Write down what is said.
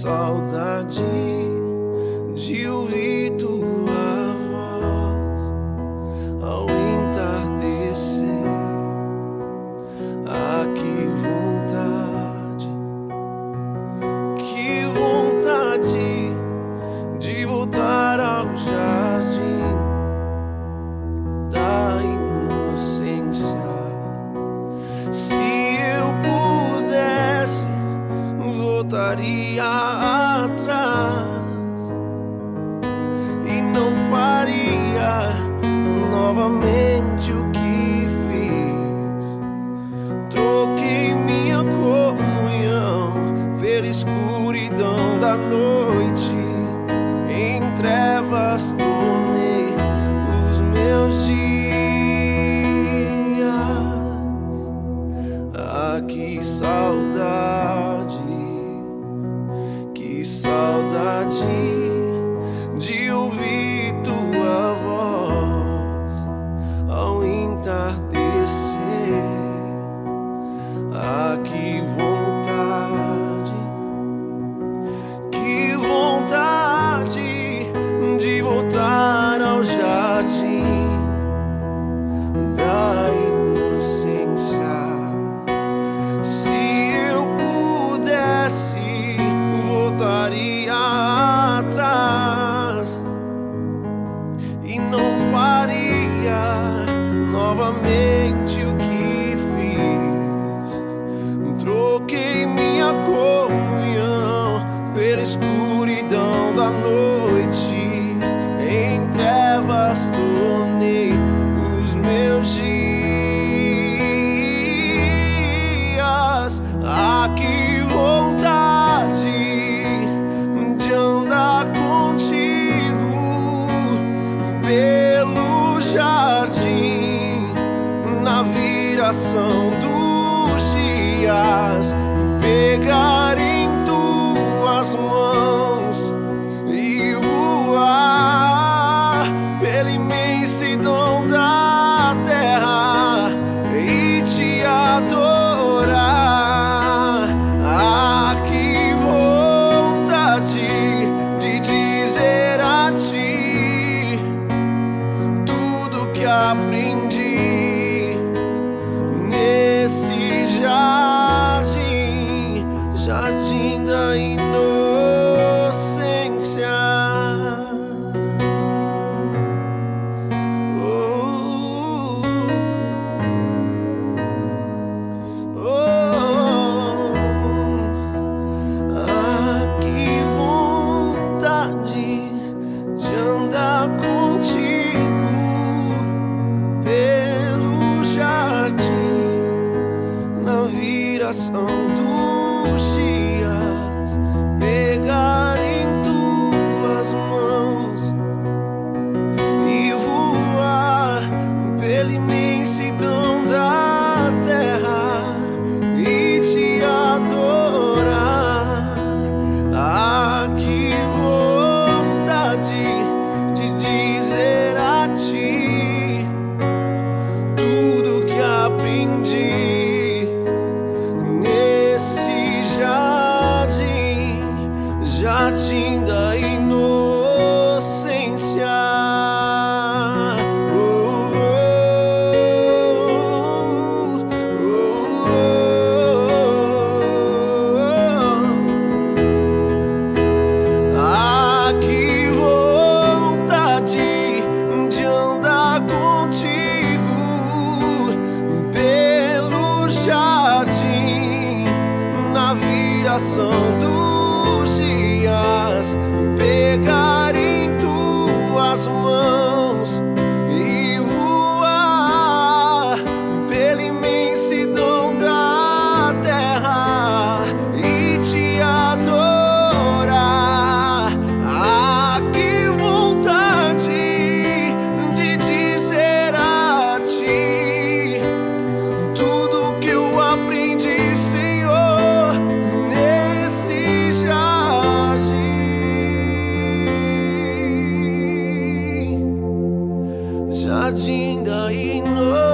saudade de ouvir tua voz ao entardecer. Ah, que vontade, que vontade de voltar ao jardim da inocência. Se eu pudesse, voltaria noite, noite, em trevas tornei os meus dias. Ah, que vontade de andar contigo pelo jardim na viração dos dias, pegar voar pela imensidão de andar contigo pelo jardim na viração dos jardim da inocência. Oh, oh, oh. Ah, que vontade de andar contigo pelo jardim na viração dias, pegar em touching the inner